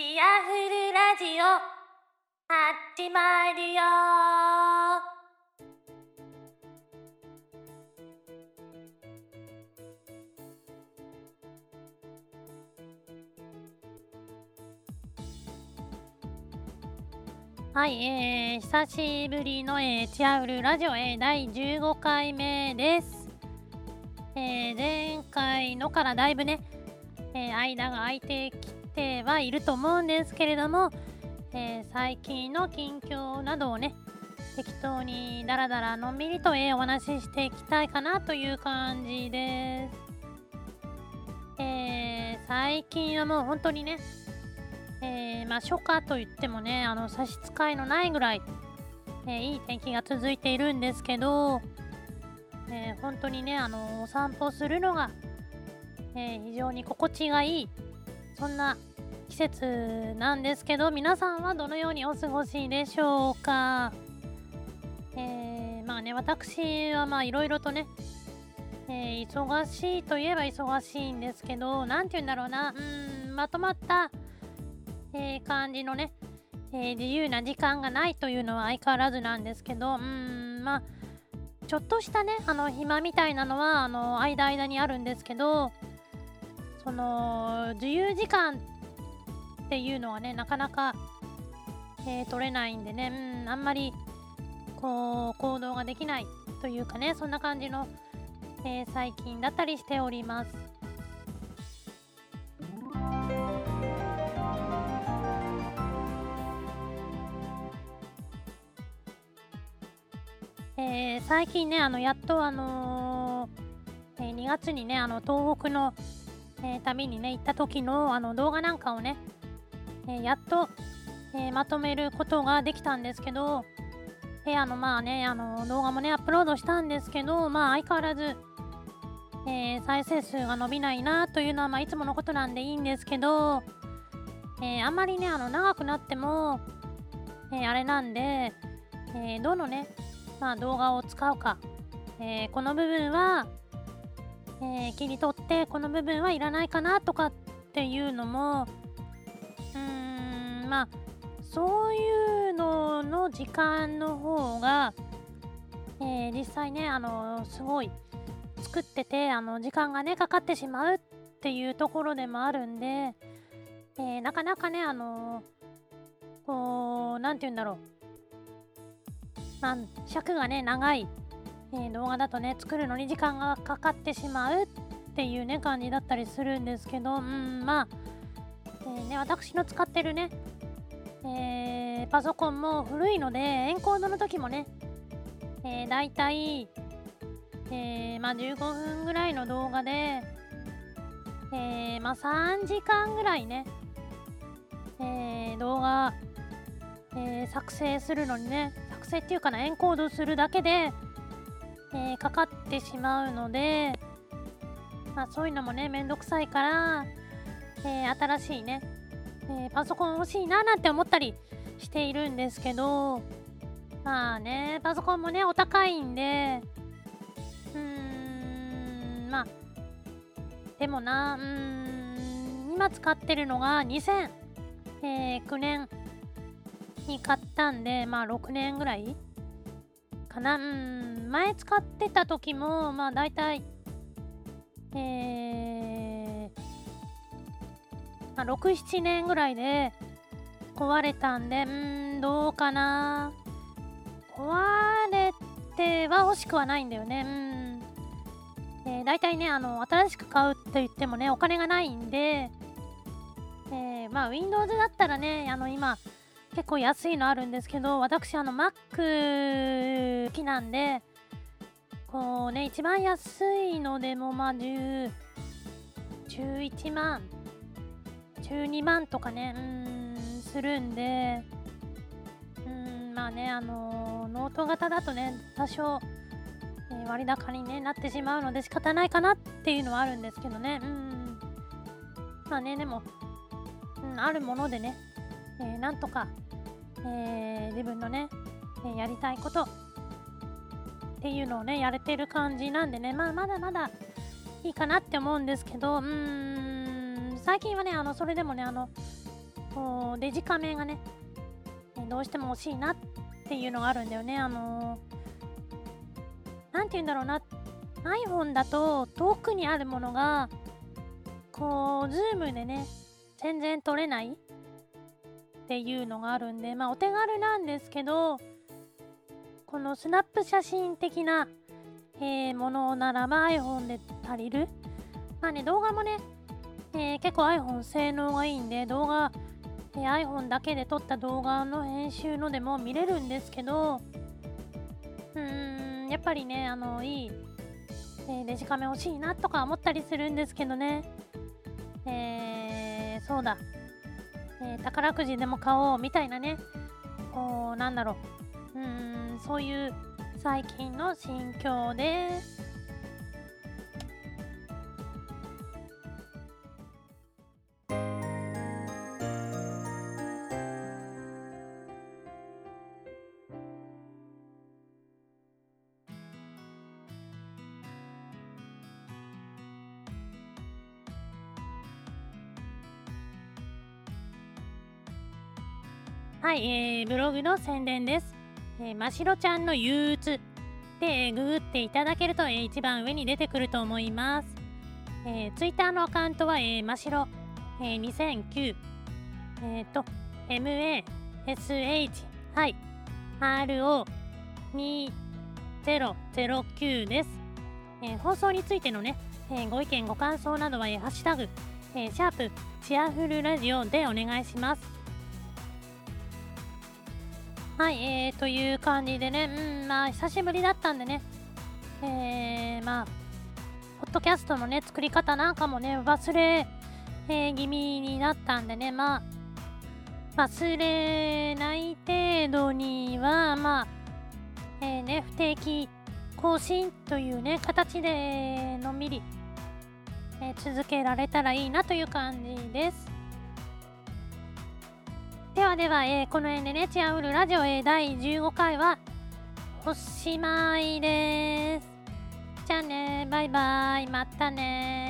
チアフルラジオ始まるよはい、えー、久しぶりの、えー、チアフルラジオ、えー、第15回目です。えー、前回のからだいぶね、えー、間が空いてきてはいると思うんですけれども、えー、最近の近況などをね、適当にダラダラのんびりと、えー、お話ししていきたいかなという感じです。えー、最近はもう本当にね、えー、まあ、初夏といってもね、あの差し支えのないぐらい、えー、いい天気が続いているんですけど、えー、本当にね、あのお散歩するのが、え非常に心地がいいそんな季節なんですけど皆さんはどのようにお過ごしでしょうか、えー、まあね私はまあいろいろとね、えー、忙しいといえば忙しいんですけど何て言うんだろうな。うんまとまった、えー、感じのね、え自由な時間がないというのは相変わらずなんですけどうんまあちょっとしたねあの暇みたいなのはあの間間にあるんですけどその自由時間っていうのはねなかなか、えー、取れないんでね、うん、あんまりこう行動ができないというかねそんな感じの、えー、最近だったりしております。えー、最近ねあのやっとあのー、えー、2月にねあの東北のえー、旅にね行った時のあの動画なんかをね、えー、やっと、えー、まとめることができたんですけど、えあのまあねあの動画もねアップロードしたんですけどまあ相変わらず、え再生数が伸びないなというのはまあいつものことなんでいいんですけど、えあんまりねあの長くなっても、えあれなんで、えどのねまあ動画を使うか、えこの部分はえー、切り取ってこの部分はいらないかなとかっていうのもうーんまあそういうのの時間の方が、えー、実際ねあのすごい作っててあの時間がねかかってしまうっていうところでもあるんで、えー、なかなかねあのこう何て言うんだろう。まあ尺がね長いえー、動画だとね作るのに時間がかかってしまうっていうね感じだったりするんですけどうんまあ、えー、ね、私の使ってるね、えー、パソコンも古いのでエンコードの時もね、えー、だいたい、えまあ、15分ぐらいの動画で、えまあ、3時間ぐらいね、え動画、え作成するのにね作成っていうかなエンコードするだけでえー、かかってしまうので、まあ、そういうのもねめんどくさいから、えー、新しいね、えー、パソコン欲しいななんて思ったりしているんですけどまあねパソコンもねお高いんでうーんまあでもなうーん今使ってるのが2009年に買ったんでまあ6年ぐらいかな。うん前使ってた時もまあ大体えー、まあ、67年ぐらいで壊れたんでうんどうかな。壊れては欲しくはないんだよね。うん、えー、大体ねあの新しく買うって言ってもねお金がないんでえー、まあ Windows だったらねあの今結構安いのあるんですけど私あの Mac 好きなんでこうね一番安いのでもまあ10 11万12万とかねうんするんでうんまあねあのノート型だとね多少、え、割高に、ね、なってしまうので仕方ないかなっていうのはあるんですけどねうんまあねでも、うん、あるものでねえー、なんとか、えー、自分のね、えやりたいことっていうのをねやれてる感じなんでね、まあ、まだまだいいかなって思うんですけどうーん最近はねあのそれでもねあのデジカメがねどうしても欲しいなっていうのがあるんだよね。あの何て言うんだろうな。iPhone だと遠くにあるものがこうズームでね全然撮れないっていうのがあるんでまあお手軽なんですけどこのスナップ写真的な、えー、ものならば iPhone で足りるまあね動画もね、えー、結構 iPhone 性能がいいんで動画、え、iPhone だけで撮った動画の編集のでも見れるんですけどうーんやっぱりねあのいいえー、デジカメ欲しいなとか思ったりするんですけどね。えー、そうだ。えー、宝くじでも買おうみたいなね。こう、なんだろう。うーん、そういう最近の心境です。はい、えー、ブログの宣伝です。えー、ましろちゃんの憂鬱で、ググっていただけると、えー、一番上に出てくると思います。えー、ツイッターのアカウントは、えー、ましろ、えー、2009、えっ、ー、と、mash、はい、ro2009 です。えー、放送についてのね、えー、ご意見、ご感想などは、えー、ハッシュタグ、えー、シャープチアフルラジオでお願いします。はい、えー、という感じでね、うん、まあ、久しぶりだったんでね、えー、まあ、ポッドキャストのね、作り方なんかもね、忘れ、えー、気味になったんでね、まあ、忘れない程度には、まあ、えー、ね、不定期更新というね、形でのんびり、えー、続けられたらいいなという感じです。ではでは、えー、この辺でね、チアウルラジオ、えー、第15回はおしまいです。じゃあね、バイバイ、またね